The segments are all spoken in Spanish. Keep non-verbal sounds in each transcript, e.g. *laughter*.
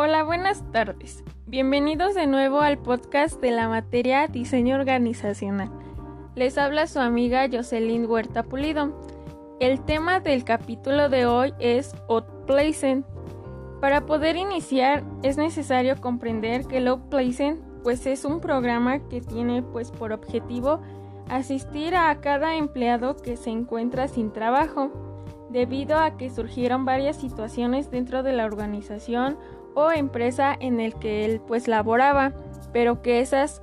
Hola, buenas tardes. Bienvenidos de nuevo al podcast de la materia Diseño Organizacional. Les habla su amiga Jocelyn Huerta Pulido. El tema del capítulo de hoy es Outplacement. Para poder iniciar es necesario comprender que el Outplacement pues es un programa que tiene pues por objetivo asistir a cada empleado que se encuentra sin trabajo, debido a que surgieron varias situaciones dentro de la organización o empresa en el que él pues laboraba, pero que esas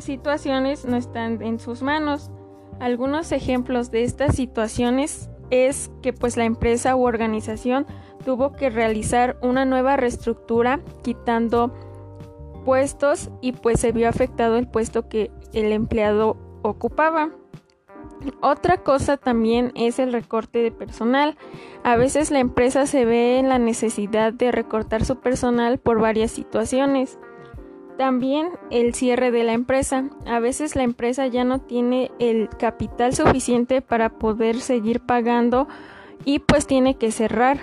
situaciones no están en sus manos. Algunos ejemplos de estas situaciones es que pues la empresa u organización tuvo que realizar una nueva reestructura quitando puestos y pues se vio afectado el puesto que el empleado ocupaba. Otra cosa también es el recorte de personal. A veces la empresa se ve en la necesidad de recortar su personal por varias situaciones. También el cierre de la empresa. A veces la empresa ya no tiene el capital suficiente para poder seguir pagando y pues tiene que cerrar.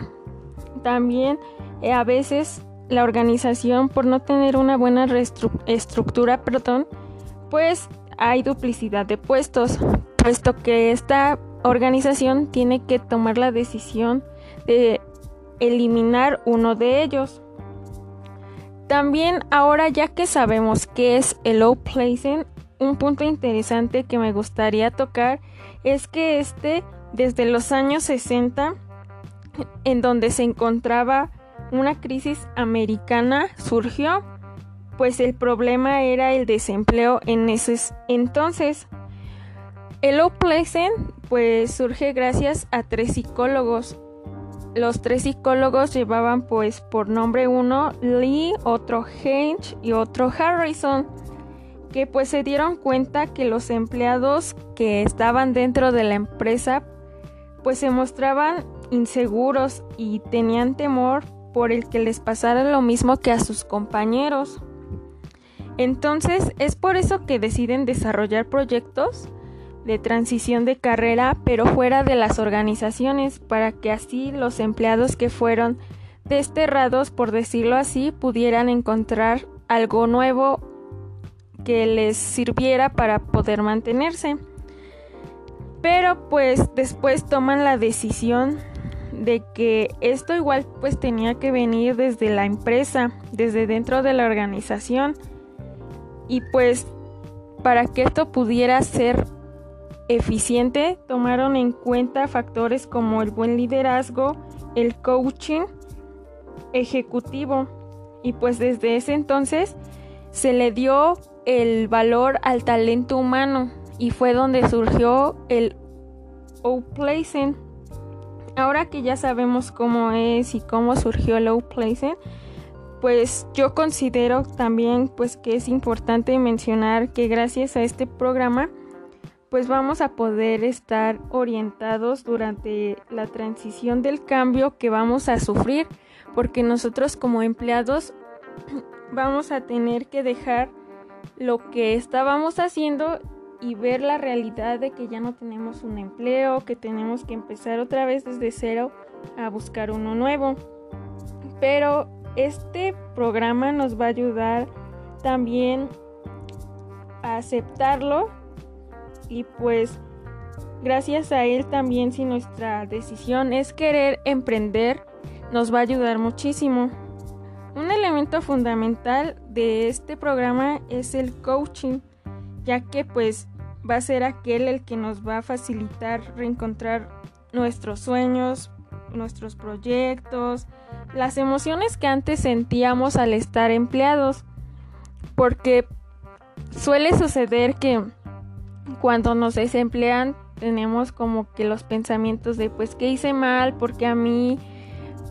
También eh, a veces la organización por no tener una buena estructura, perdón, pues hay duplicidad de puestos, puesto que esta organización tiene que tomar la decisión de eliminar uno de ellos. También ahora ya que sabemos qué es el low placing, un punto interesante que me gustaría tocar es que este desde los años 60 en donde se encontraba una crisis americana surgió pues el problema era el desempleo en ese entonces el low pues surge gracias a tres psicólogos. Los tres psicólogos llevaban pues por nombre uno Lee, otro Henge y otro Harrison, que pues se dieron cuenta que los empleados que estaban dentro de la empresa pues se mostraban inseguros y tenían temor por el que les pasara lo mismo que a sus compañeros. Entonces es por eso que deciden desarrollar proyectos de transición de carrera, pero fuera de las organizaciones, para que así los empleados que fueron desterrados, por decirlo así, pudieran encontrar algo nuevo que les sirviera para poder mantenerse. Pero pues después toman la decisión de que esto igual pues tenía que venir desde la empresa, desde dentro de la organización. Y pues para que esto pudiera ser eficiente tomaron en cuenta factores como el buen liderazgo, el coaching ejecutivo y pues desde ese entonces se le dio el valor al talento humano y fue donde surgió el Outplacing. Ahora que ya sabemos cómo es y cómo surgió el Outplacing, pues yo considero también pues que es importante mencionar que gracias a este programa pues vamos a poder estar orientados durante la transición del cambio que vamos a sufrir, porque nosotros como empleados *clears throat* vamos a tener que dejar lo que estábamos haciendo y ver la realidad de que ya no tenemos un empleo, que tenemos que empezar otra vez desde cero a buscar uno nuevo. Pero este programa nos va a ayudar también a aceptarlo y pues gracias a él también si nuestra decisión es querer emprender nos va a ayudar muchísimo. Un elemento fundamental de este programa es el coaching, ya que pues va a ser aquel el que nos va a facilitar reencontrar nuestros sueños, nuestros proyectos, las emociones que antes sentíamos al estar empleados, porque suele suceder que cuando nos desemplean tenemos como que los pensamientos de pues qué hice mal, por qué a mí,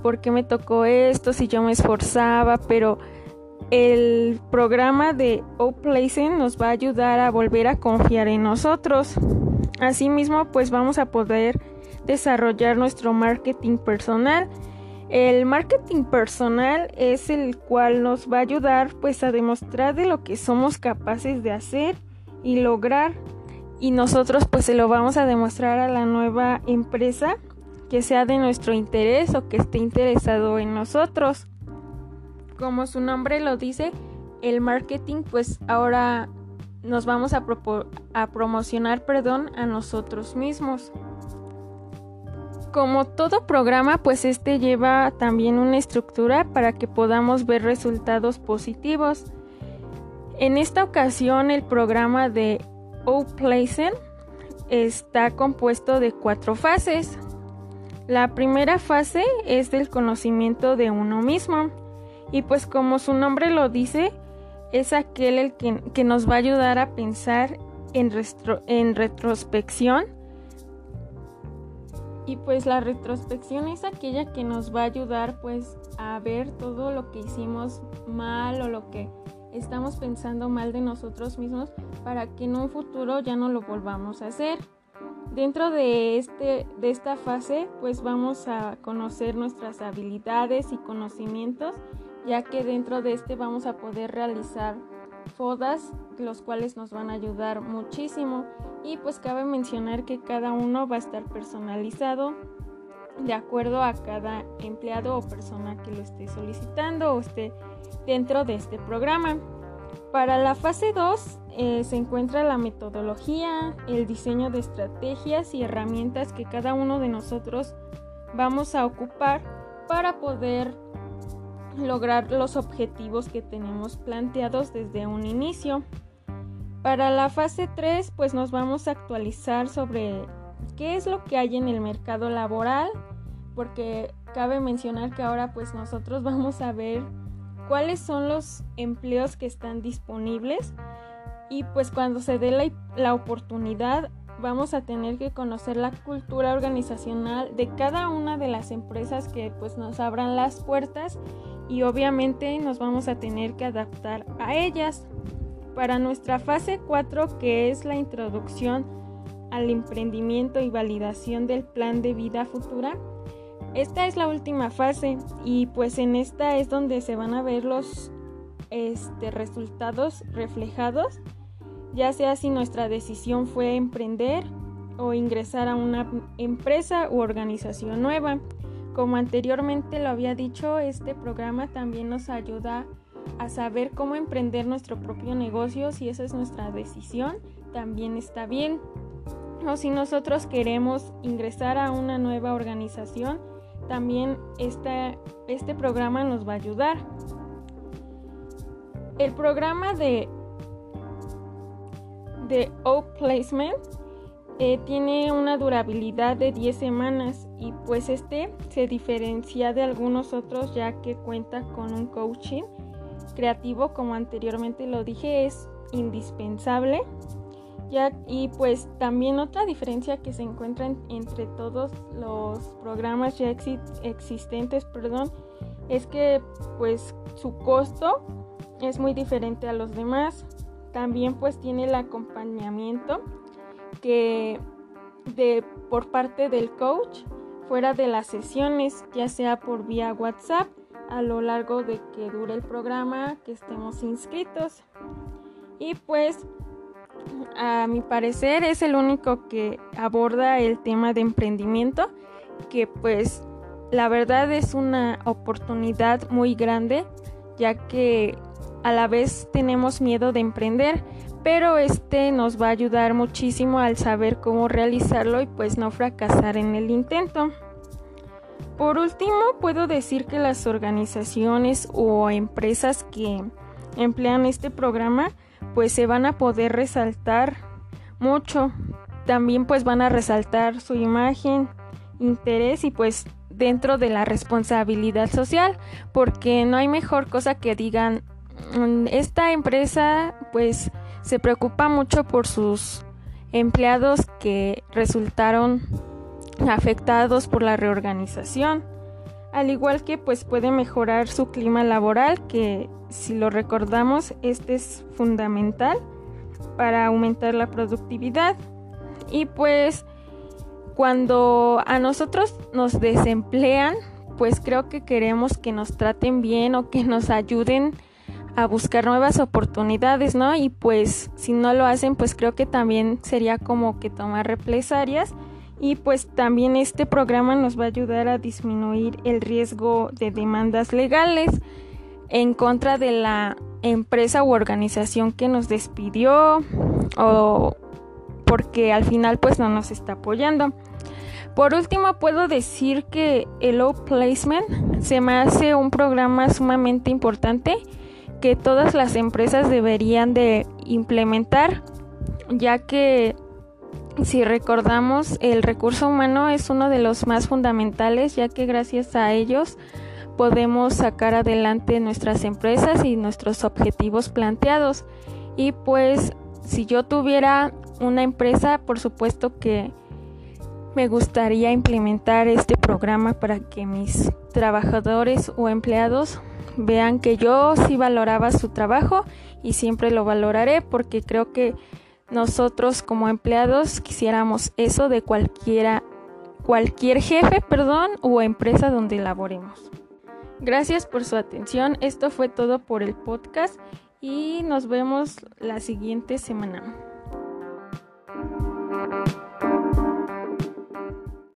por qué me tocó esto, si yo me esforzaba, pero el programa de Outplacing nos va a ayudar a volver a confiar en nosotros. Asimismo, pues vamos a poder desarrollar nuestro marketing personal. El marketing personal es el cual nos va a ayudar pues a demostrar de lo que somos capaces de hacer y lograr y nosotros pues se lo vamos a demostrar a la nueva empresa que sea de nuestro interés o que esté interesado en nosotros. como su nombre lo dice, el marketing pues ahora nos vamos a, a promocionar perdón, a nosotros mismos. Como todo programa, pues este lleva también una estructura para que podamos ver resultados positivos. En esta ocasión el programa de Outplacement está compuesto de cuatro fases. La primera fase es del conocimiento de uno mismo y pues como su nombre lo dice, es aquel el que, nos va a ayudar a pensar en, en retrospección y pues la retrospección es aquella que nos va a ayudar pues a ver todo lo que hicimos mal o lo que estamos pensando mal de nosotros mismos para que en un futuro ya no lo volvamos a hacer. Dentro de, este, de esta fase pues vamos a conocer nuestras habilidades y conocimientos ya que dentro de este vamos a poder realizar fodas los cuales nos van a ayudar muchísimo y pues cabe mencionar que cada uno va a estar personalizado de acuerdo a cada empleado o persona que lo esté solicitando o esté dentro de este programa. Para la fase 2 eh, se encuentra la metodología, el diseño de estrategias y herramientas que cada uno de nosotros vamos a ocupar para poder lograr los objetivos que tenemos planteados desde un inicio. Para la fase 3 pues nos vamos a actualizar sobre qué es lo que hay en el mercado laboral porque cabe mencionar que ahora pues nosotros *laughs* vamos a ver cuáles son los empleos que están disponibles. Y pues cuando se dé la, la oportunidad vamos a tener que conocer la cultura organizacional de cada una de las empresas que pues nos abran las puertas. Y obviamente nos vamos a tener que adaptar a ellas. Para nuestra fase 4 que es la introducción al emprendimiento y validación del plan de vida futura, esta es la última fase y pues en esta es donde se van a ver los este, resultados reflejados, ya sea si nuestra decisión fue emprender o ingresar a una empresa u organización nueva. Como anteriormente lo había dicho, este programa también nos ayuda a saber cómo emprender nuestro propio negocio, si esa es nuestra decisión, también está bien. O si nosotros queremos ingresar a una nueva organización, también este, este programa nos va a ayudar. El programa de, de Outplacement eh, tiene una durabilidad de 10 semanas y pues este se diferencia de algunos otros ya que cuenta con un coaching creativo como anteriormente lo dije es indispensable y pues también otra diferencia que se encuentra entre todos los programas ya existentes perdón es que pues su costo es muy diferente a los demás también pues tiene el acompañamiento que de por parte del coach fuera de las sesiones, ya sea por vía WhatsApp a lo largo de que dure el programa, que estemos inscritos. Y pues a mi parecer es el único que aborda el tema de emprendimiento, que pues la verdad es una oportunidad muy grande, ya que a la vez tenemos miedo de emprender, pero este nos va a ayudar muchísimo al saber cómo realizarlo y pues no fracasar en el intento. Por último, puedo decir que las organizaciones o empresas que emplean este programa pues se van a poder resaltar mucho. También pues van a resaltar su imagen, interés y pues dentro de la responsabilidad social, porque no hay mejor cosa que digan mm, esta empresa pues se preocupa mucho por sus empleados que resultaron afectados por la reorganización, al igual que pues puede mejorar su clima laboral, que si lo recordamos, este es fundamental para aumentar la productividad. Y pues cuando a nosotros nos desemplean, pues creo que queremos que nos traten bien o que nos ayuden a buscar nuevas oportunidades, ¿no? Y pues si no lo hacen, pues creo que también sería como que tomar represalias y pues también este programa nos va a ayudar a disminuir el riesgo de demandas legales. en contra de la empresa u organización que nos despidió o porque al final pues no nos está apoyando. Por último puedo decir que el Low Placement se me hace un programa sumamente importante que todas las empresas deberían de implementar ya que si recordamos el recurso humano es uno de los más fundamentales ya que gracias a ellos podemos sacar adelante nuestras empresas y nuestros objetivos planteados. Y pues si yo tuviera una empresa, por supuesto que me gustaría implementar este programa para que mis trabajadores o empleados vean que yo sí valoraba su trabajo y siempre lo valoraré porque creo que nosotros como empleados quisiéramos eso de cualquiera cualquier jefe, perdón, o empresa donde laboremos. Gracias por su atención. Esto fue todo por el podcast y nos vemos la siguiente semana.